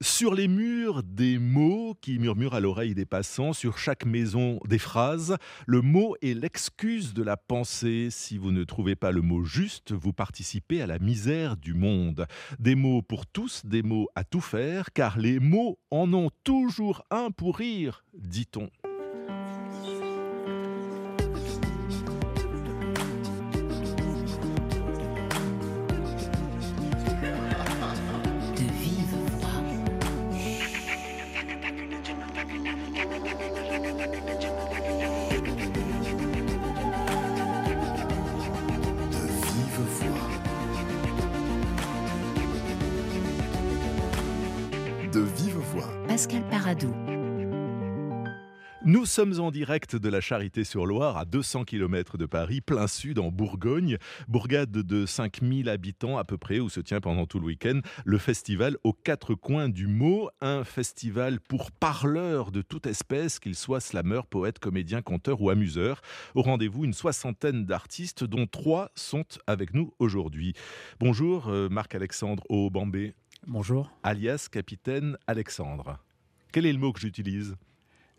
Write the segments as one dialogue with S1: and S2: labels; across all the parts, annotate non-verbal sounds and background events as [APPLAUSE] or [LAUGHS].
S1: Sur les murs, des mots qui murmurent à l'oreille des passants, sur chaque maison, des phrases. Le mot est l'excuse de la pensée. Si vous ne trouvez pas le mot juste, vous participez à la misère du monde. Des mots pour tous, des mots à tout faire, car les mots en ont toujours un pour rire, dit-on.
S2: Pascal Paradou.
S1: Nous sommes en direct de la Charité-sur-Loire, à 200 km de Paris, plein sud, en Bourgogne, bourgade de 5000 habitants à peu près, où se tient pendant tout le week-end le festival aux quatre coins du mot, un festival pour parleurs de toute espèce, qu'ils soient slameurs, poètes, comédiens, conteurs ou amuseurs. Au rendez-vous, une soixantaine d'artistes, dont trois sont avec nous aujourd'hui. Bonjour, euh, Marc-Alexandre Aubambé.
S3: Bonjour.
S1: Alias Capitaine Alexandre. Quel est le mot que j'utilise?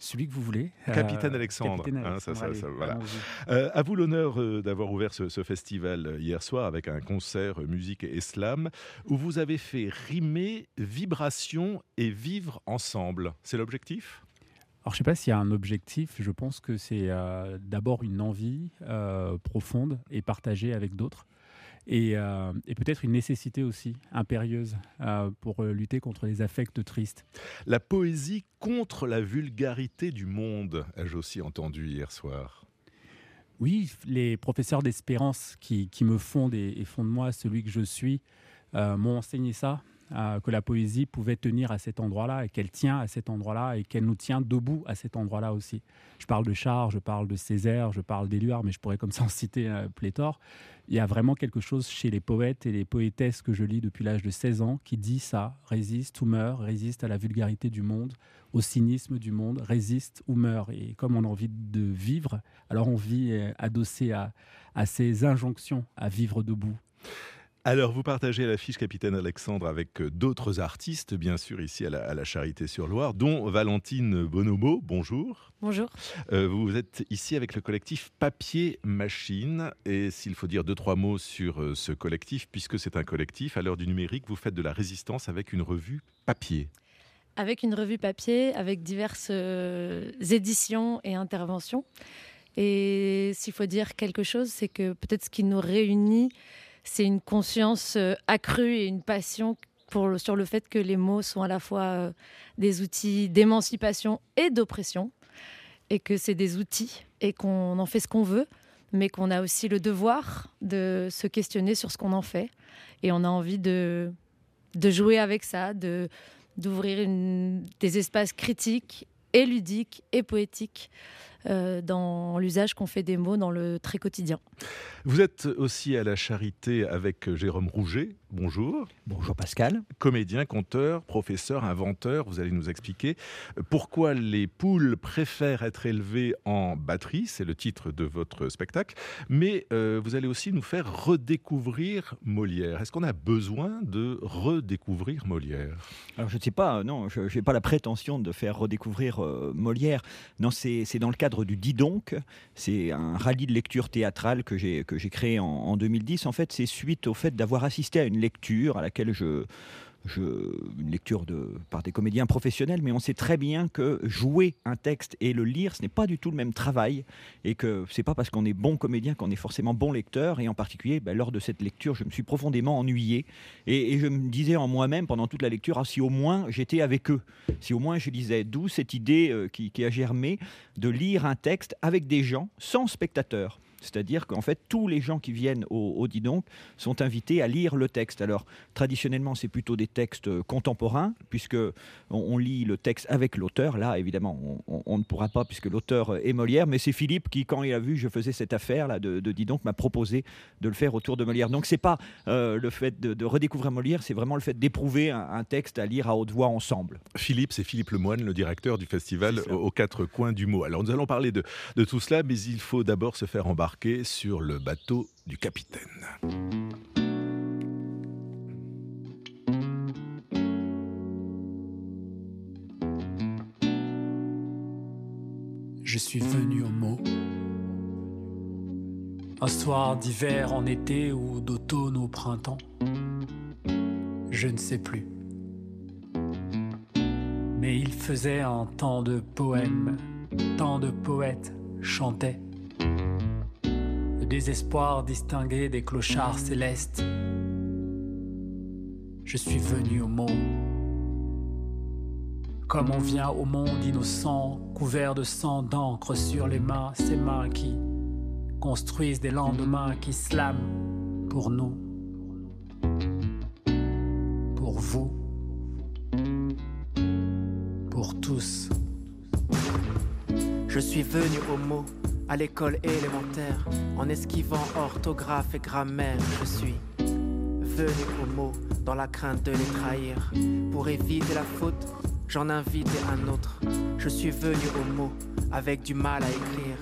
S3: Celui que vous voulez.
S1: Capitaine Alexandre. à vous l'honneur euh, d'avoir ouvert ce, ce, festival euh, hier soir avec un concert euh, musique et slam où vous avez fait rimer vibration et vivre ensemble. C'est l'objectif?
S3: Alors, je ne sais pas s'il y a un objectif. Je pense que c'est d'abord une envie profonde et partagée avec d'autres. Euh, et, peut-être une nécessité aussi impérieuse euh, pour euh, lutter contre les affects tristes.
S1: La poésie contre la vulgarité du monde, ai-je aussi entendu hier soir.
S3: Oui, les professeurs d'espérance qui, me fondent et, font de moi celui que je suis m'ont enseigné ça que la poésie pouvait tenir à cet endroit-là et qu'elle tient à cet endroit-là et qu'elle nous tient debout à cet endroit-là aussi. Je parle de Char, je parle de Césaire, je parle d'Éluard, mais je pourrais comme ça en citer euh, pléthore. Il y a vraiment quelque chose chez les poètes et les poétesses que je lis depuis l'âge de 16 ans qui dit ça, résiste ou meurt, résiste à la vulgarité du monde, au cynisme du monde, résiste ou meurt. Et comme on a envie de vivre, alors on vit euh, adossé à ces injonctions à vivre debout.
S1: Alors, vous partagez l'affiche Capitaine Alexandre avec euh, d'autres artistes, bien sûr, ici à la, Charité-sur-Loire, dont Valentine Bonomo. Bonjour.
S4: Bonjour.
S1: Euh, vous êtes ici avec le collectif Papier Machine. Et s'il faut dire deux, trois mots sur euh, ce collectif, puisque c'est un collectif, à l'heure du numérique, vous faites de la résistance avec une revue papier.
S4: Avec une revue papier, avec diverses éditions et interventions. Et s'il faut dire quelque chose, c'est que peut-être ce qui nous réunit, c'est une conscience euh, accrue et une passion pour, sur le fait que les mots sont à la fois euh, des outils d'émancipation et d'oppression, et que c'est des outils et qu'on en fait ce qu'on veut, mais qu'on a aussi le devoir de se questionner sur ce qu'on en fait. Et on a envie de, de jouer avec ça, de, d'ouvrir des espaces critiques et ludiques et poétiques dans l'usage qu'on fait des mots dans le très quotidien.
S1: Vous êtes aussi à la charité avec Jérôme Rouget. Bonjour.
S5: Bonjour Pascal.
S1: Comédien, conteur, professeur, inventeur, vous allez nous expliquer pourquoi les poules préfèrent être élevées en batterie, c'est le titre de votre spectacle, mais euh, vous allez aussi nous faire redécouvrir Molière. Est-ce qu'on a besoin de redécouvrir Molière?
S5: Alors je ne sais pas, non, je n'ai pas la prétention de faire redécouvrir euh, Molière. Non, c'est dans le cadre du Dis donc, c'est un rallye de lecture théâtrale que j'ai créé en, en 2010. En fait, c'est suite au fait d'avoir assisté à une lecture à laquelle je, une lecture de, par des comédiens professionnels, mais on sait très bien que jouer un texte et le lire, ce n'est pas du tout le même travail, et que c'est pas parce qu'on est bon comédien qu'on est forcément bon lecteur, et en particulier, ben, lors de cette lecture, je me suis profondément ennuyé, et, je me disais en moi-même pendant toute la lecture, ah, si au moins j'étais avec eux, si au moins je lisais, d'où cette idée euh, qui a germé de lire un texte avec des gens, sans spectateurs. C'est-à-dire qu'en fait, tous les gens qui viennent au, au Dis donc sont invités à lire le texte. Alors, traditionnellement, c'est plutôt des textes contemporains, puisque on, lit le texte avec l'auteur. Là, évidemment, on, ne pourra pas, puisque l'auteur est Molière, mais c'est Philippe qui, quand il a vu que je faisais cette affaire-là de, Dis donc, m'a proposé de le faire autour de Molière. Donc, c'est pas euh, le fait de, redécouvrir Molière, c'est vraiment le fait d'éprouver un, texte à lire à haute voix ensemble.
S1: Philippe, c'est Philippe Lemoine, le directeur du festival aux quatre coins du mot. Alors, nous allons parler de, de tout cela, mais il faut d'abord se faire embarquer sur le bateau du capitaine.
S6: Je suis venu au mot. Un soir d'hiver en été ou d'automne au printemps, je ne sais plus. Mais il faisait un temps de poèmes, tant de poètes chantaient Désespoir distingué des clochards célestes. Je suis venu au monde comme on vient au monde innocent, couvert de sang d'encre sur les mains, ces mains qui construisent des lendemains qui slament pour nous, pour vous, pour tous.
S2: Je suis venu au mot, à l'école élémentaire, en esquivant orthographe et grammaire. Je suis venu au mot, dans la crainte de les trahir, pour éviter la faute j'en invite un autre. Je suis venu au mot, avec du mal à écrire.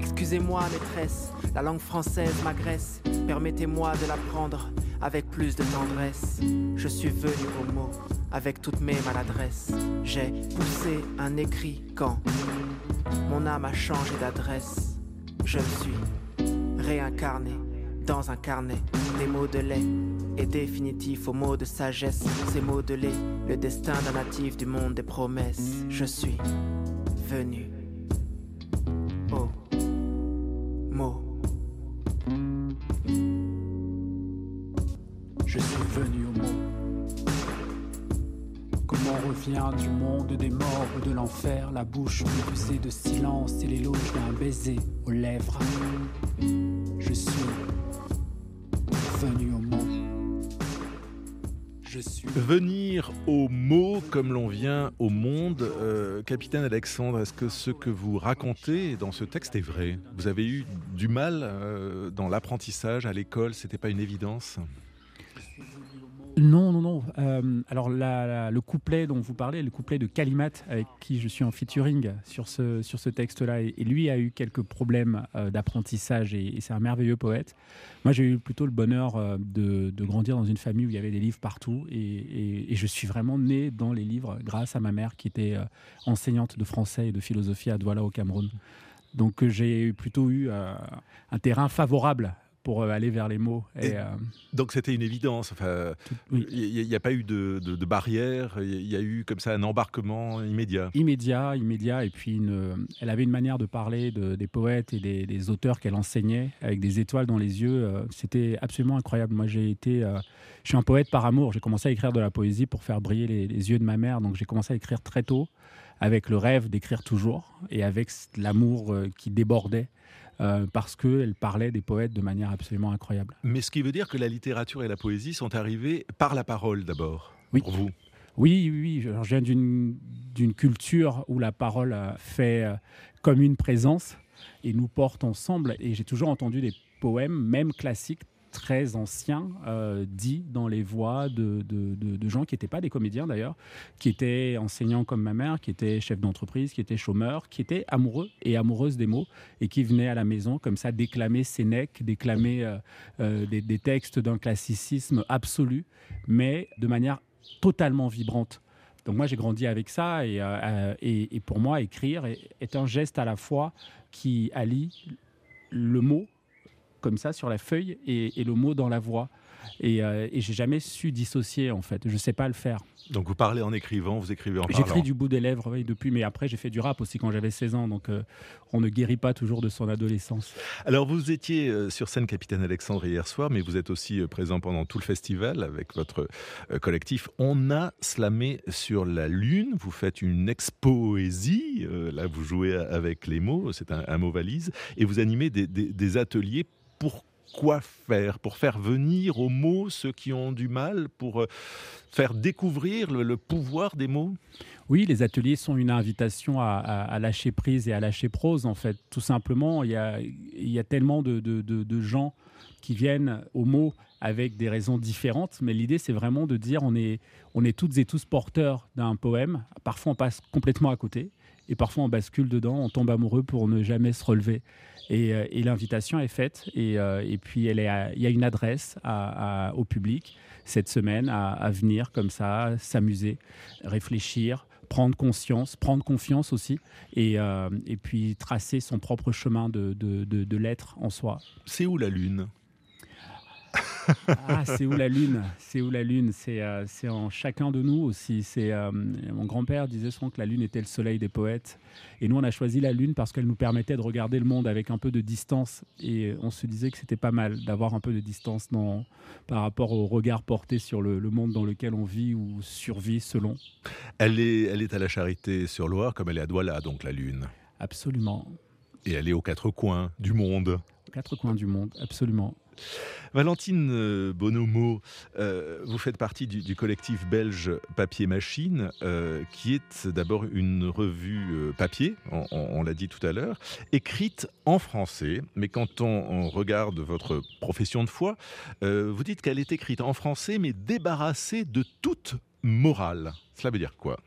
S2: Excusez-moi, maîtresse, la langue française m'agresse. Permettez-moi de l'apprendre avec plus de tendresse. Je suis venu au mot, avec toutes mes maladresses. J'ai poussé un écrit quand mon âme a changé d'adresse. Je suis réincarné dans un carnet des mots de lait et définitif aux mots de sagesse, ces mots de lait, le destin d'un natif du monde des promesses. Je suis venu
S6: Revient du monde des morts ou de l'enfer la bouche de silence et l'éloge d'un baiser aux lèvres Je au mot. Je suis
S1: Venir au mot comme l'on vient au monde. Euh, Capitaine Alexandre, est-ce que ce que vous racontez dans ce texte est vrai? Vous avez eu du mal euh, dans l'apprentissage à l'école, c'était pas une évidence?
S3: Non, non, non. Euh, alors le couplet dont vous parlez, le couplet de Kalimat, avec qui je suis en featuring sur ce, sur ce texte-là, et, lui a eu quelques problèmes euh, d'apprentissage, et, c'est un merveilleux poète. Moi, j'ai eu plutôt le bonheur euh, de, grandir dans une famille où il y avait des livres partout, et, je suis vraiment né dans les livres grâce à ma mère qui était enseignante de français et de philosophie à Douala au Cameroun. Donc j'ai plutôt eu un terrain favorable pour euh, aller vers les mots. Et,
S1: Et-
S3: euh,
S1: Donc c'était une évidence. Enfin,
S3: oui.
S1: il n'y a, pas eu de, de, de barrière. Il y a eu comme ça un embarquement immédiat.
S3: immédiat, immédiat. Et puis, une- elle avait une manière de parler de- des poètes et des, des auteurs qu'elle enseignait avec des étoiles dans les yeux. euh, C'était absolument incroyable. Moi, j'ai été, euh, je suis un poète par amour. J'ai commencé à écrire de la poésie pour faire briller les, les yeux de ma mère. Donc, j'ai commencé à écrire très tôt, avec le rêve d'écrire toujours et avec l'amour qui débordait. Euh, parce qu'elle parlait des poètes de manière absolument incroyable.
S1: Mais ce qui veut dire que la littérature et la poésie sont arrivées par la parole d'abord.
S3: Oui.
S1: Pour vous.
S3: Oui, oui, oui. Je viens d'une d'une culture où la parole euh, fait euh, comme une présence et nous porte ensemble. Et j'ai toujours entendu des poèmes, même classiques, très anciens, euh, dits dans les voix de, de- de- gens qui n'étaient pas des comédiens d'ailleurs, qui étaient enseignants comme ma mère, qui étaient chefs d'entreprise, qui étaient chômeurs, qui étaient amoureux et amoureuses des mots et qui venaient à la maison comme ça déclamer Sénèque, déclamer euh, euh, des, des textes d'un classicisme absolu, mais de manière totalement vibrante. Donc moi j'ai grandi avec ça et, et, pour moi écrire est un geste à la fois qui allie le mot comme ça sur la feuille et, et le mot dans la voix. Et, euh, et j'ai jamais su dissocier en fait. Je sais pas le faire.
S1: Donc vous parlez en écrivant, vous écrivez en parlant.
S3: J'écris du bout des lèvres oui, depuis, mais après j'ai fait du rap aussi quand j'avais 16 ans. Donc euh, on ne guérit pas toujours de son adolescence.
S1: Alors vous étiez euh, sur scène Capitaine Alexandre hier soir, mais vous êtes aussi euh, présent pendant tout le festival avec votre collectif. On a slamé sur la lune. Vous faites une expoésie. là, vous jouez avec les mots. C'est un, un mot valise et vous animez des, des- des ateliers pour quoi faire Pour faire venir aux mots ceux qui ont du mal, pour euh, faire découvrir le, pouvoir des mots?
S3: Oui, les ateliers sont une invitation à, lâcher prise et à lâcher prose, en fait. Tout simplement, il y a, tellement de gens qui viennent aux mots avec des raisons différentes, mais l'idée, c'est vraiment de dire on est, on est toutes et tous porteurs d'un poème. Parfois, on passe complètement à côté, et parfois, on bascule dedans, on tombe amoureux pour ne jamais se relever. Et, euh, et l'invitation est faite, et, euh, puis il y a une adresse au public cette semaine à, venir comme ça, s'amuser, réfléchir, prendre conscience, prendre confiance aussi, et, et puis tracer son propre chemin de, de l'être en soi.
S1: C'est où la Lune?
S3: Ah, c'est où la lune? C'est où la lune? Euh, C'est en chacun de nous aussi. C'est euh, mon grand-père disait souvent que la lune était le soleil des poètes, et nous on a choisi la lune parce qu'elle nous permettait de regarder le monde avec un peu de distance, et on se disait que c'était pas mal d'avoir un peu de distance dans, par rapport au regard porté sur le, monde dans lequel on vit ou survit selon.
S1: Elle est, elle est à la Charité sur Loire comme elle est à Douala, donc la lune.
S3: Absolument.
S1: Et elle est aux quatre coins du monde.
S3: Aux quatre coins du monde, absolument.
S1: Valentine euh, Bonomo, euh, vous faites partie du, collectif belge Papier Machine, euh, qui est d'abord une revue papier, on, l'a dit tout à l'heure, écrite en français. Mais quand on, regarde votre profession de foi, vous dites qu'elle est écrite en français, mais débarrassée de toute morale. Cela veut dire quoi?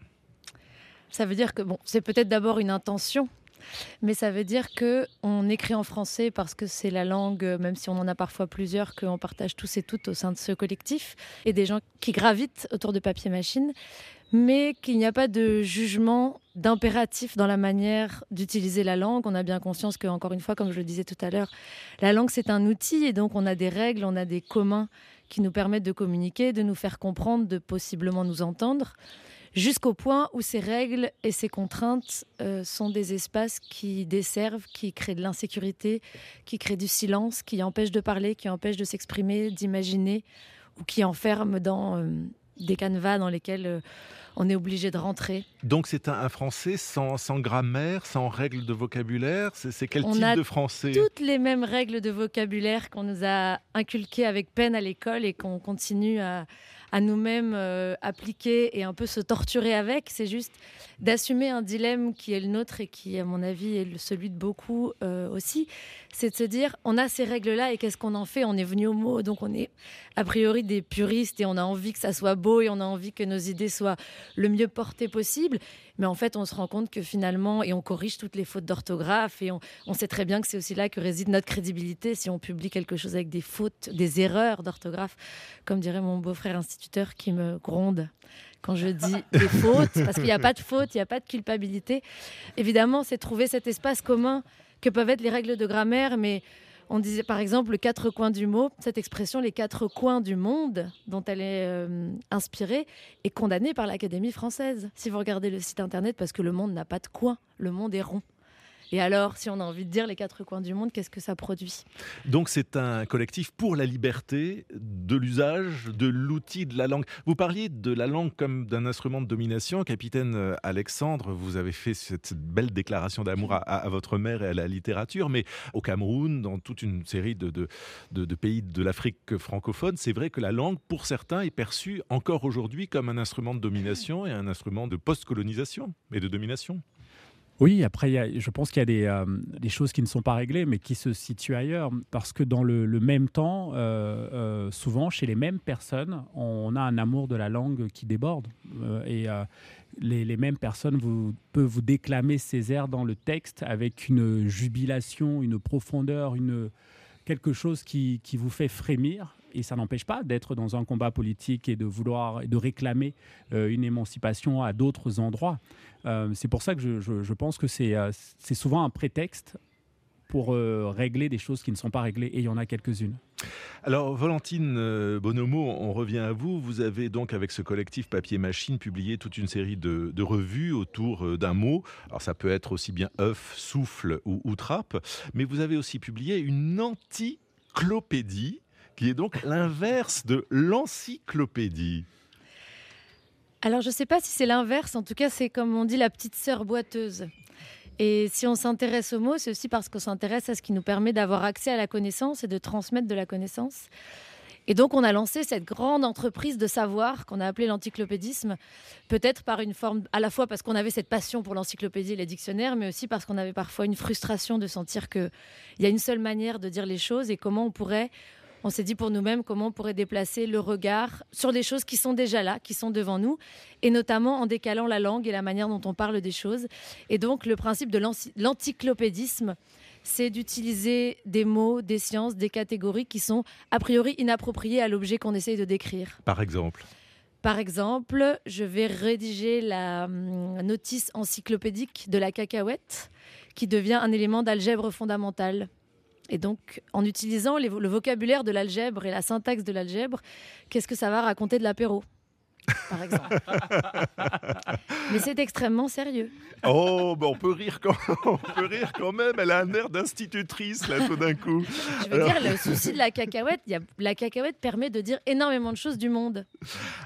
S4: Ça veut dire que bon, c'est peut-être d'abord une intention mais ça veut dire que on écrit en français parce que c'est la langue, même si on en a parfois plusieurs, qu'on partage tous et toutes au sein de ce collectif, et des gens qui gravitent autour de papier machine, mais qu'il n'y a pas de jugement d'impératif dans la manière d'utiliser la langue. On a bien conscience que, encore une fois, comme je le disais tout à l'heure, la langue c'est un outil et donc on a des règles, on a des communs qui nous permettent de communiquer, de nous faire comprendre, de possiblement nous entendre jusqu'au point où ces règles et ces contraintes euh, sont des espaces qui desservent, qui créent de l'insécurité, qui créent du silence, qui empêchent de parler, qui empêchent de s'exprimer, d'imaginer, ou qui enferment dans euh, des canevas dans lesquels euh, on est obligé de rentrer.
S1: Donc c'est un, français sans, grammaire, sans règles de vocabulaire? C'est quel type de français?
S4: Toutes les mêmes règles de vocabulaire qu'on nous a inculquées avec peine à l'école et qu'on continue à, à nous-mêmes euh, appliquer et un peu se torturer avec. C'est juste d'assumer un dilemme qui est le nôtre et qui, à mon avis, est celui de beaucoup euh, aussi. C'est de se dire, on a ces règles-là et qu'est-ce qu'on en fait? On est venu au mot, donc on est a priori des puristes et on a envie que ça soit beau et on a envie que nos idées soient le mieux portées possible. Mais en fait, on se rend compte que finalement, et on corrige toutes les fautes d'orthographe, et on, on, sait très bien que c'est aussi là que réside notre crédibilité si on publie quelque chose avec des fautes, des erreurs d'orthographe, comme dirait mon beau-frère instituteur qui me gronde quand je dis des fautes, parce qu'il n'y a pas de faute, il n'y a pas de culpabilité. Évidemment, c'est trouver cet espace commun que peuvent être les règles de grammaire, mais on disait par exemple le quatre coins du mot, cette expression les quatre coins du monde dont elle est euh, inspirée est condamnée par l'Académie française. Si vous regardez le site internet, parce que le monde n'a pas de coin, le monde est rond. Et alors, si on a envie de dire les quatre coins du monde, qu'est-ce que ça produit?
S1: Donc c'est un collectif pour la liberté de l'usage de l'outil de la langue. Vous parliez de la langue comme d'un instrument de domination. Capitaine euh, Alexandre, vous avez fait cette belle déclaration d'amour à, votre mère et à la littérature, mais au Cameroun, dans toute une série de, de, de pays de l'Afrique francophone, c'est vrai que la langue, pour certains, est perçue encore aujourd'hui comme un instrument de domination et un instrument de post-colonisation et de domination.
S3: Oui, après, je pense qu'il y a euh, des, choses qui ne sont pas réglées, mais qui se situent ailleurs. Parce que dans le, même temps, euh, euh, souvent, chez les mêmes personnes, on a un amour de la langue qui déborde. et les, mêmes personnes peuvent vous déclamer ces airs dans le texte avec une jubilation, une profondeur, une, quelque chose qui vous fait frémir et ça n'empêche pas d'être dans un combat politique et de vouloir et de réclamer une émancipation à d'autres endroits. Euh, c'est pour ça que je, pense que euh, c'est souvent un prétexte pour euh, régler des choses qui ne sont pas réglées, et il y en a quelques-unes.
S1: Alors, Valentine Bonomo, on revient à vous. Vous avez donc, avec ce collectif Papier Machine, publié toute une série de, revues autour d'un mot. Alors, ça peut être aussi bien œuf, souffle ou, ou trappe, mais vous avez aussi publié une encyclopédie, qui est donc l'inverse de l'encyclopédie.
S4: Alors, je ne sais pas si c'est l'inverse. En tout cas, c'est comme on dit la petite sœur boiteuse. Et si on s'intéresse aux mots, c'est aussi parce qu'on s'intéresse à ce qui nous permet d'avoir accès à la connaissance et de transmettre de la connaissance. Et donc, on a lancé cette grande entreprise de savoir qu'on a appelée l'encyclopédisme, peut-être par une forme, à la fois parce qu'on avait cette passion pour l'encyclopédie et les dictionnaires, mais aussi parce qu'on avait parfois une frustration de sentir qu'il y a une seule manière de dire les choses et comment on pourrait on s'est dit pour nous-mêmes comment on pourrait déplacer le regard sur des choses qui sont déjà là, qui sont devant nous, et notamment en décalant la langue et la manière dont on parle des choses. Et donc le principe de l'encyclopédisme, c'est d'utiliser des mots, des sciences, des catégories qui sont a priori inappropriées à l'objet qu'on essaye de décrire.
S1: Par exemple
S4: Par exemple, je vais rédiger la hum, notice encyclopédique de la cacahuète, qui devient un élément d'algèbre fondamentale. Et donc, en utilisant le vocabulaire de l'algèbre et la syntaxe de l'algèbre, qu'est-ce que ça va raconter de l'apéro? Par exemple. [LAUGHS] Mais c'est extrêmement sérieux.
S1: Oh, ben on peut rire quand [LAUGHS] on peut rire quand même. Elle a un air d'institutrice là tout d'un coup.
S4: Je veux dire, le souci de la cacahuète, il y a, la cacahuète permet de dire énormément de choses du monde.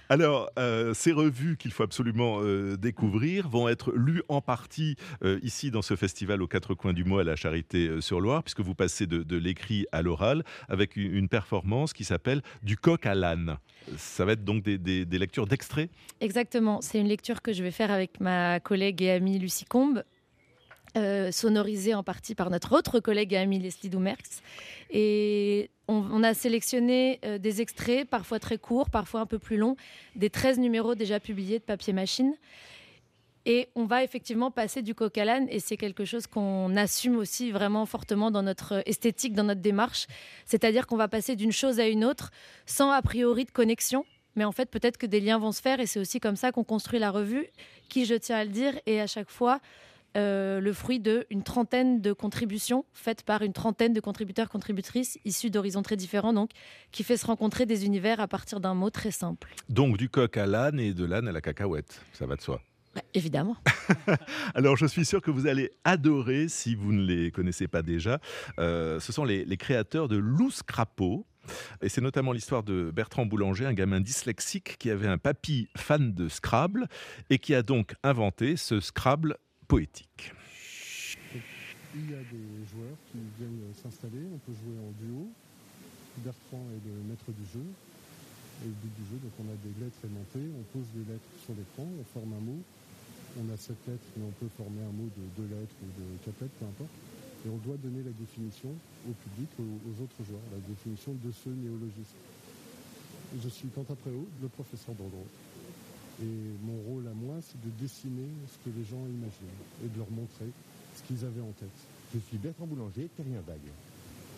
S1: Alors, euh, ces revues qu'il faut absolument euh, découvrir vont être lues en partie euh, ici dans ce festival aux quatre coins du mois à la Charité-sur-Loire, puisque vous passez de, de l'écrit à l'oral avec une performance qui s'appelle Du coq à l'âne. Ça va être donc des, lectures d'extraits.
S4: Exactement. C'est une lecture que je vais faire avec ma collègue et amie Lucie Combe. euh, sonorisée en partie par notre autre collègue et amie Leslie Doumerx. Et on, on a sélectionné euh, des extraits, parfois très courts, parfois un peu plus longs, des 13 numéros déjà publiés de papier machine. Et on va effectivement passer du coq à l'âne, et c'est quelque chose qu'on assume aussi vraiment fortement dans notre esthétique, dans notre démarche. C'est-à-dire qu'on va passer d'une chose à une autre sans a priori de connexion, mais en fait peut-être que des liens vont se faire, et c'est aussi comme ça qu'on construit la revue, qui, je tiens à le dire, est à chaque fois euh, le fruit d'une trentaine de contributions faites par une trentaine de contributeurs, contributrices issus d'horizons très différents, donc qui fait se rencontrer des univers à partir d'un mot très simple.
S1: Donc du coq à l'âne et de l'âne à la cacahuète. Ça va de soi.
S4: Bah, évidemment. [LAUGHS]
S1: Alors, je suis sûr que vous allez adorer si vous ne les connaissez pas déjà. Euh, ce sont les, les créateurs de Loose Crapaud. Et c'est notamment l'histoire de Bertrand Boulanger, un gamin dyslexique qui avait un papy fan de Scrabble et qui a donc inventé ce Scrabble poétique.
S7: Il y a des joueurs qui viennent s'installer, on peut jouer en duo. Bertrand est le maître du jeu. Et le but du jeu, donc on a des lettres aimantées, on pose des lettres sur l'écran, on forme un mot. On a sept lettres, mais on peut former un mot de deux lettres ou de quatre lettres, peu importe. Et on doit donner la définition au public, aux, aux autres joueurs, la définition de ce néologisme. Je suis Quentin Préau, le professeur d'ordre. Et mon rôle à moi, c'est de dessiner ce que les gens imaginent et de leur montrer ce qu'ils avaient en tête.
S8: Je suis Bertrand Boulanger, terrien vague.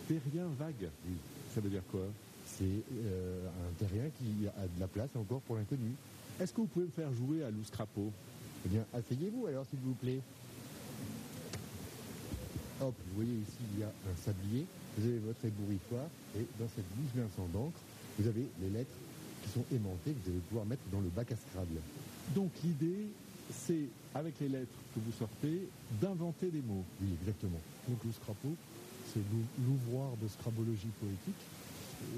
S9: Terrien vague
S8: Oui.
S9: Ça veut dire quoi?
S8: C'est euh, un terrien qui a de la place encore pour l'inconnu.
S9: Est-ce que vous pouvez me faire jouer à Loose Crapaud
S8: Eh bien, asseyez-vous alors, s'il vous plaît. Hop, vous voyez ici, il y a un sablier. Vous avez votre ébouriffoir et dans cette bouche d'un sang d'encre, vous avez les lettres qui sont aimantées que vous allez pouvoir mettre dans le bac à Scrabble.
S9: Donc l'idée, c'est, avec les lettres que vous sortez, d'inventer des mots.
S8: Oui, exactement.
S7: Donc le Scrapo, c'est l'ou- l'ouvroir de scrabologie poétique.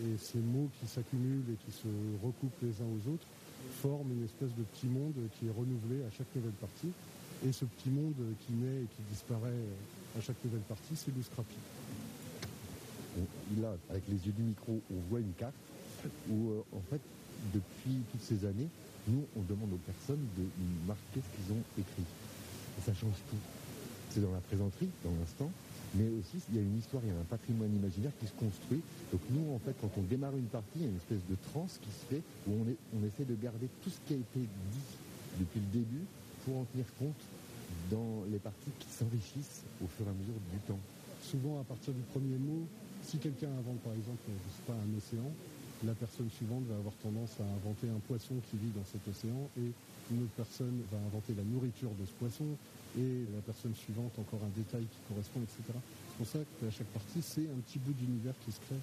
S7: Et ces mots qui s'accumulent et qui se recoupent les uns aux autres forment une espèce de petit monde qui est renouvelé à chaque nouvelle partie. Et ce petit monde qui naît et qui disparaît à chaque nouvelle partie, c'est le Scrappy.
S8: Là, avec les yeux du micro, on voit une carte où, euh, en fait, depuis toutes ces années, nous, on demande aux personnes de marquer ce qu'ils ont écrit. Et ça change tout. C'est dans la plaisanterie, dans l'instant, mais aussi il y a une histoire, il y a un patrimoine imaginaire qui se construit. Donc nous, en fait, quand on démarre une partie, il y a une espèce de transe qui se fait où on, essaie de garder tout ce qui a été dit depuis le début pour en tenir compte dans les parties qui s'enrichissent au fur et à mesure du temps.
S7: Souvent, à partir du premier mot, si quelqu'un invente par exemple, je sais pas, un océan, la personne suivante va avoir tendance à inventer un poisson qui vit dans cet océan et une autre personne va inventer la nourriture de ce poisson et la personne suivante encore un détail qui correspond, etc. C'est pour ça qu'à chaque partie, c'est un petit bout d'univers qui se crée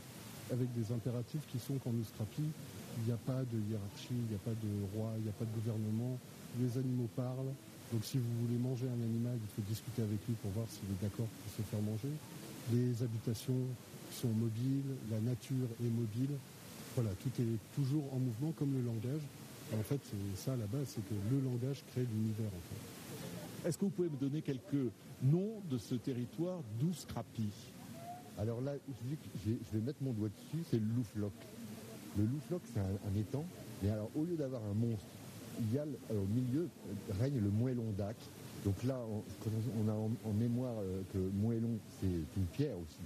S7: avec des impératifs qui sont qu'en Eustrapi, il n'y a pas de hiérarchie, il n'y a pas de roi, il n'y a pas de gouvernement, les animaux parlent. Donc si vous voulez manger un animal, il faut discuter avec lui pour voir s'il est d'accord pour se faire manger. Les habitations sont mobiles, la nature est mobile. Voilà, tout est toujours en mouvement comme le langage. En fait, c'est ça la base, c'est que le langage crée l'univers.
S9: Est-ce que vous pouvez me donner quelques noms de ce territoire d'où Scrappy?
S8: Alors là, je vais mettre mon doigt dessus, c'est le loufloc. Le loufloc, c'est un, étang, mais alors au lieu d'avoir un monstre, il y a euh, au milieu euh, règne le moellon d'Ac. Donc là, on, a en, mémoire euh, que moellon, c'est une pierre aussi.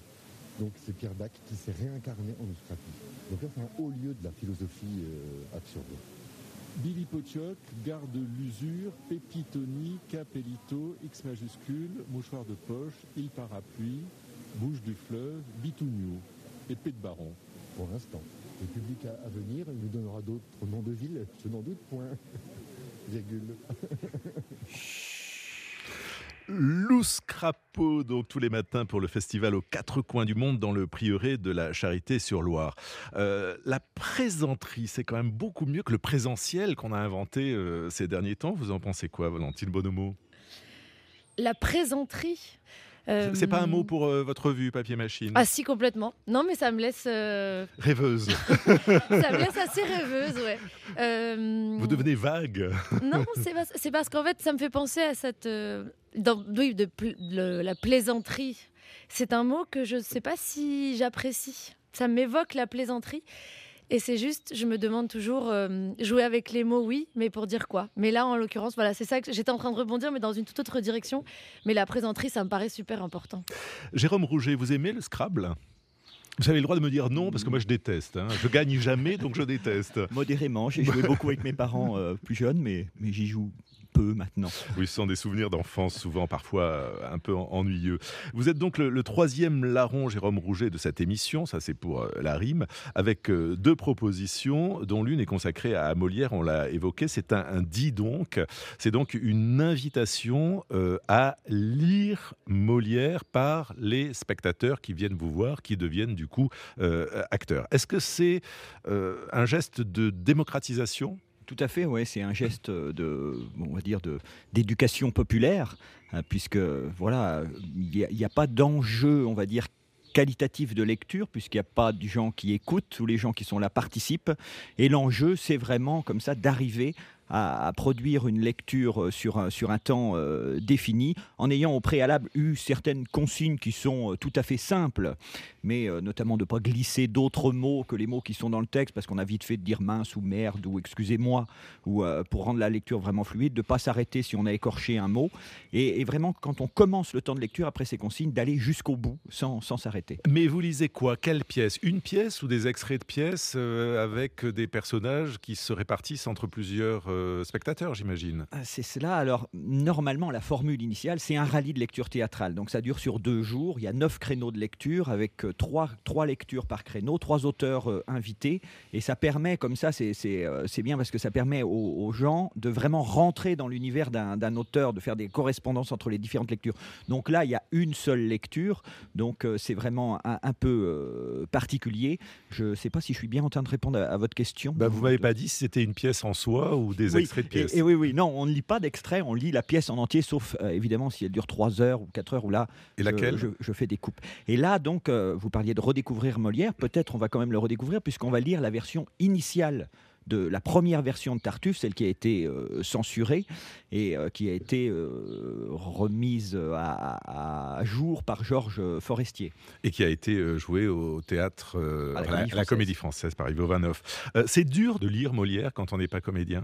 S8: Donc c'est Pierre Dac qui s'est réincarné en Eustrapi. Donc là, c'est un haut lieu de la philosophie absurde.
S9: Billy Potioc, garde de l'usure, Pépitoni, Capelito, X majuscule, mouchoir de poche, île parapluie, bouche du fleuve, Bitouniou, épée de baron.
S8: Pour l'instant.
S7: le public à, à venir. Il nous donnera d'autres noms de villes, je n'en doute point. [LAUGHS] Virgule. [LAUGHS]
S1: Lous Crapaud, donc tous les matins pour le festival aux quatre coins du monde dans le prieuré de la Charité sur Loire. Euh, la présenterie, c'est quand même beaucoup mieux que le présentiel qu'on a inventé euh, ces derniers temps. Vous en pensez quoi, Valentine Bonomo?
S4: La présenterie euh,
S1: C'est pas un mot pour euh, votre revue papier machine?
S4: Ah si, complètement. Non, mais ça me laisse... euh,
S1: Rêveuse. [LAUGHS]
S4: ça me laisse assez rêveuse, ouais. Euh,
S1: Vous devenez vague.
S4: Non, c'est parce, c'est parce qu'en fait, ça me fait penser à cette. Dans- oui, de la plaisanterie. C'est un mot que je ne sais pas si j'apprécie. Ça m'évoque la plaisanterie. Et c'est juste, je me demande toujours, euh, jouer avec les mots, oui, mais pour dire quoi Mais là, en l'occurrence, voilà, c'est ça que j'étais en train de rebondir, mais dans une toute autre direction. Mais la plaisanterie, ça me paraît super important.
S1: Jérôme Rouget, vous aimez le Scrabble? Vous avez le droit de me dire non, parce que moi je déteste. hein. Je gagne jamais, donc je déteste.
S5: Modérément, j'ai joué beaucoup avec mes parents euh, plus jeunes, mais, mais j'y joue maintenant.
S1: Oui, ce sont des souvenirs d'enfance, souvent parfois euh, un peu en- ennuyeux. Vous êtes donc le, troisième larron, Jérôme Rouget, de cette émission, ça c'est pour euh, la rime, avec euh, deux propositions, dont l'une est consacrée à Molière, on l'a évoqué, c'est un, un dit donc. C'est donc une invitation à lire Molière par les spectateurs qui viennent vous voir, qui deviennent du coup acteurs. Est-ce que c'est un geste de démocratisation?
S5: Tout à fait, ouais, c'est un geste de, bon, on va dire, de d'éducation populaire, hein, puisque voilà, il n'y a pas d'enjeu, on va dire qualitatif de lecture puisqu'il n'y a pas de gens qui écoutent, tous les gens qui sont là participent. Et l'enjeu c'est vraiment comme ça d'arriver à, produire une lecture euh, sur un, sur un temps euh, défini en ayant au préalable eu certaines consignes qui sont euh, tout à fait simples mais notamment de ne pas glisser d'autres mots que les mots qui sont dans le texte, parce qu'on a vite fait de dire mince ou merde ou excusez-moi, ou pour rendre la lecture vraiment fluide, de ne pas s'arrêter si on a écorché un mot, et, vraiment quand on commence le temps de lecture après ces consignes, d'aller jusqu'au bout sans s'arrêter.
S1: Mais vous lisez quoi? Quelle pièce? Une pièce ou des extraits de pièces avec des personnages qui se répartissent entre plusieurs euh, spectateurs, j'imagine
S5: Ah, C'est cela. Alors, normalement, la formule initiale, c'est un rallye de lecture théâtrale. Donc, ça dure sur deux jours. Il y a neuf créneaux de lecture avec euh, trois, trois lectures par créneau, trois auteurs euh, invités. Et ça permet, comme ça, c'est bien parce que ça permet aux, aux gens de vraiment rentrer dans l'univers d'un auteur, de faire des correspondances entre les différentes lectures. Donc là, il y a une seule lecture. Donc, c'est vraiment un, un peu particulier. Je ne sais pas si je suis bien en train de répondre à, à votre question.
S1: bah, Vous m'avez pas dit si c'était une pièce en soi ou des
S5: Oui,
S1: extraits de pièces.
S5: Et, oui, oui, non, on ne lit pas d'extrait, on lit la pièce en entier, sauf euh, évidemment si elle dure 3 heures ou 4 heures, ou là,
S1: Et
S5: je-
S1: laquelle?
S5: je, je fais des coupes. Et là, donc, euh, vous parliez de redécouvrir Molière, peut-être on va quand même le redécouvrir, puisqu'on va lire la version initiale de la première version de Tartuffe, celle qui a été euh, censurée et euh, qui a été euh, remise à, jour par Georges Forestier.
S1: Et qui a été euh, joué au théâtre,
S5: À la
S1: à la
S5: Française.
S1: Comédie Française par Ivo Vanoff. C'est dur de lire Molière quand on n'est pas comédien?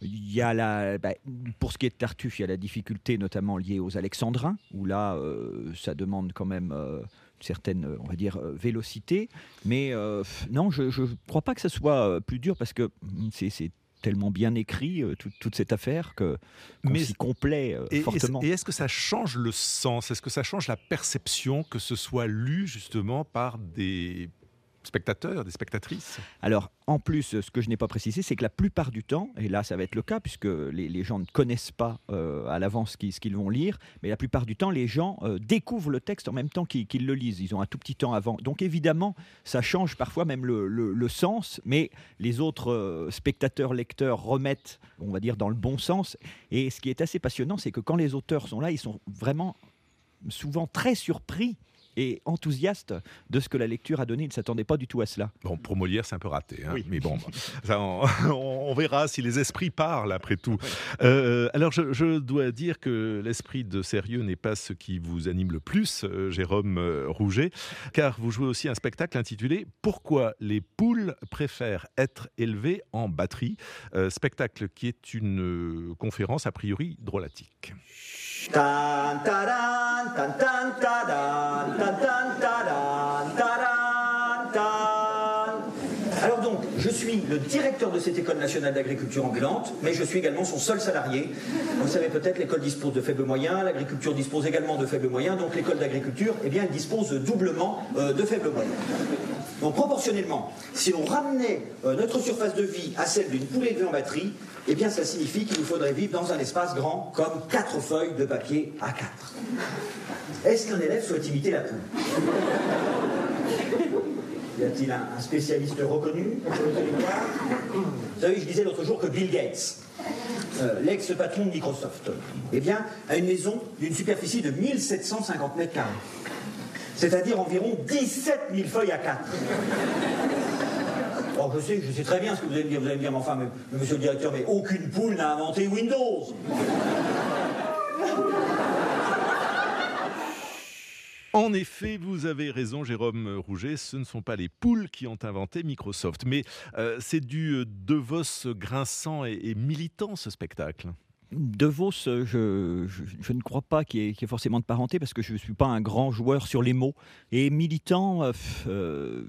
S5: Il y a la, bah, pour ce qui est de Tartuffe, il y a la difficulté notamment liée aux Alexandrins, où là, euh, ça demande quand même euh, une certaine, euh, on va dire, euh, vélocité. Mais euh, non, je ne crois pas que ce soit euh, plus dur parce que mm, c'est tellement bien écrit, euh, tout- toute cette affaire, que
S1: Mais-
S5: s'y complaît euh,
S1: Et, et-
S5: fortement.
S1: et est-ce que ça change le sens? Est-ce que ça change la perception que ce soit lu justement par des spectateurs, des spectatrices
S5: Alors, en plus, ce que je n'ai pas précisé, c'est que la plupart du temps, et là ça va être le cas, puisque les, gens ne connaissent pas euh, à l'avance ce qu'ils vont lire, mais la plupart du temps, les gens euh, découvrent le texte en même temps qu'ils le lisent. Ils ont un tout petit temps avant. Donc évidemment, ça change parfois même le sens, mais les autres euh, spectateurs, lecteurs remettent, on va dire, dans le bon sens. Et ce qui est assez passionnant, c'est que quand les auteurs sont là, ils sont vraiment souvent très surpris et enthousiastes de ce que la lecture a donné. Ils ne s'attendaient pas du tout à cela.
S1: Bon, pour Molière, c'est un peu raté. hein.
S5: Oui.
S1: Mais bon, [LAUGHS] ça, on, on verra si les esprits parlent après tout. Euh, alors, je, je dois dire que l'esprit de sérieux n'est pas ce qui vous anime le plus, euh, Jérôme euh, Rouget, car vous jouez aussi un spectacle intitulé Pourquoi les poules préfèrent être élevées en batterie Euh, Spectacle qui est une conférence a priori drôlatique.
S10: Tan, taran, tan, tan, taran, Alors donc, je suis le directeur de cette école nationale d'agriculture ambulante, mais je suis également son seul salarié. Vous savez peut-être, l'école dispose de faibles moyens, l'agriculture dispose également de faibles moyens, donc l'école d'agriculture, eh bien, elle dispose doublement euh, de faibles moyens. Donc proportionnellement, si on ramenait euh, notre surface de vie à celle d'une poule élevée en batterie, eh bien ça signifie qu'il nous faudrait vivre dans un espace grand comme quatre feuilles de papier A4. Est-ce qu'un élève souhaite imiter la poule? Y a-t-il un, spécialiste reconnu? Vous savez, je disais l'autre jour que Bill Gates, euh, l'ex-patron de Microsoft, eh bien, a une maison d'une superficie de 1750 mètres carrés. C'est-à-dire environ 17 000 feuilles à 4. Bon, je sais, je sais très bien ce que vous allez me dire. Vous allez me dire, mais enfin, monsieur le directeur, mais aucune poule n'a inventé Windows.
S1: En effet, vous avez raison, Jérôme Rouget, ce ne sont pas les poules qui ont inventé Microsoft, mais euh, c'est du euh, De Vos grinçant et militant ce spectacle.
S5: De Vos, euh, je, je- je ne crois pas qu'il y, ait- qu'il y ait forcément de parenté parce que je ne suis pas un grand joueur sur les mots. Et militant, euh, euh,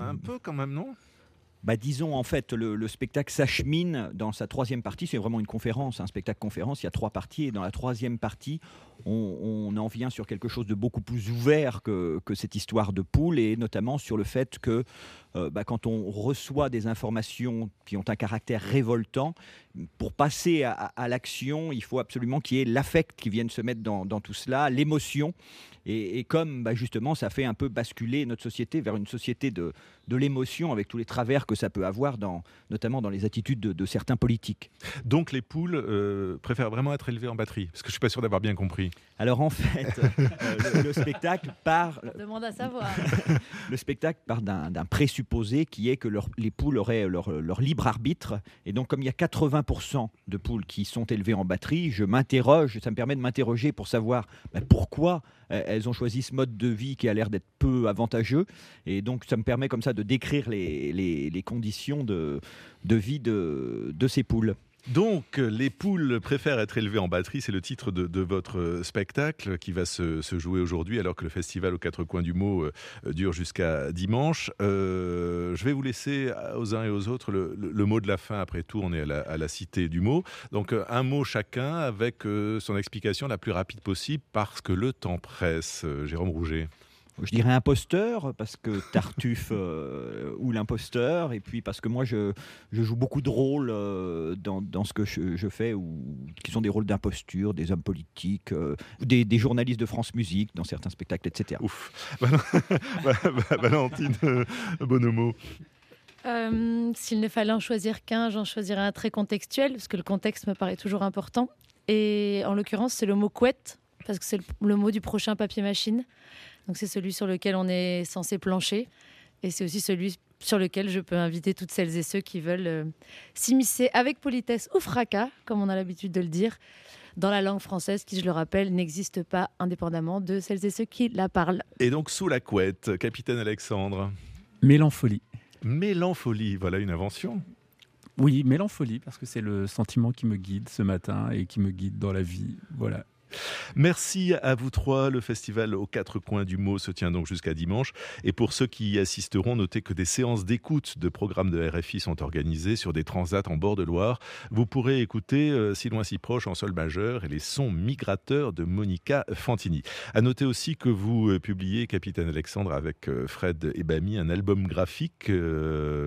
S1: un peu quand même, non?
S5: Bah, disons en fait, le, le spectacle s'achemine dans sa troisième partie. C'est vraiment une conférence, un spectacle conférence. Il y a trois parties et dans la troisième partie, on, en vient sur quelque chose de beaucoup plus ouvert que, cette histoire de poule et notamment sur le fait que euh, bah, quand on reçoit des informations qui ont un caractère révoltant, pour passer à, l'action, il faut absolument qu'il y ait l'affect qui vienne se mettre dans, tout cela, l'émotion. Et, comme bah, justement ça fait un peu basculer notre société vers une société de, l'émotion avec tous les travers que ça peut avoir, notamment dans les attitudes de, certains politiques.
S1: Donc les poules euh, préfèrent vraiment être élevées en batterie, parce que je suis pas sûr d'avoir bien compris.
S5: Alors en fait, [LAUGHS] euh, le, le spectacle part,
S4: Demande à savoir. [LAUGHS]
S5: le spectacle part d'un d'un présupposé qui est que leur- les poules auraient leur, leur libre arbitre. Et donc, comme il y a 80% de poules qui sont élevées en batterie, je m'interroge, ça me permet de m'interroger pour savoir bah, pourquoi euh, elles ont choisi ce mode de vie qui a l'air d'être peu avantageux. Et donc, ça me permet comme ça de décrire les, les- les conditions de, de vie de, de ces poules.
S1: Donc, les poules préfèrent être élevées en batterie, c'est le titre de, votre euh, spectacle qui va se, jouer aujourd'hui, alors que le festival aux quatre coins du mot euh, euh, dure jusqu'à dimanche. Je vais vous laisser aux uns et aux autres le, mot de la fin. Après tout, on est à la, cité du mot. Donc, un mot chacun avec son explication la plus rapide possible, parce que le temps presse. Jérôme Rouget.
S5: Je dirais imposteur, parce que Tartuffe euh, ou l'imposteur, et puis parce que moi je, je joue beaucoup de rôles euh, dans, dans ce que je, je fais, ou, qui sont des rôles d'imposture, des hommes politiques, euh, des, des journalistes de France Musique dans certains spectacles, etc.
S1: Ouf. [LAUGHS] Valentine euh, Bonomo.
S4: Euh, S'il ne fallait en choisir qu'un, j'en choisirais un très contextuel, parce que le contexte me paraît toujours important. Et en l'occurrence, c'est le mot couette, parce que c'est le, le mot du prochain papier-machine. Donc c'est celui sur lequel on est censé plancher. Et c'est aussi celui sur lequel je peux inviter toutes celles et ceux qui veulent euh, s'immiscer avec politesse ou fracas, comme on a l'habitude de le dire, dans la langue française, qui, je le rappelle, n'existe pas indépendamment de celles et ceux qui la parlent.
S1: Et donc, sous la couette, capitaine Alexandre.
S3: Mélancolie.
S1: Mélancolie, voilà une invention.
S3: Oui, mélancolie, parce que c'est le sentiment qui me guide ce matin et qui me guide dans la vie. Voilà.
S1: Merci à vous trois. Le festival aux quatre coins du mot se tient donc jusqu'à dimanche. Et pour ceux qui y assisteront, notez que des séances d'écoute de programmes de RFI sont organisées sur des transats en bord de Loire. Vous pourrez écouter euh, Si loin si proche en sol majeur et les sons migrateurs de Monica Fantini. À noter aussi que vous euh, publiez, Capitaine Alexandre, avec euh, Fred Ebami, un album graphique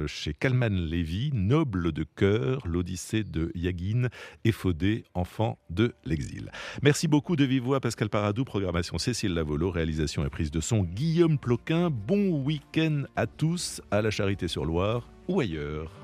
S1: chez Kalman Levy, Noble de cœur, l'Odyssée de Yagin, Efodé, enfant de l'exil. Merci beaucoup de vive voix, Pascal Paradou, programmation Cécile Lavolo, réalisation et prise de son Guillaume Ploquin. Bon week-end à tous à la Charité-sur-Loire ou ailleurs.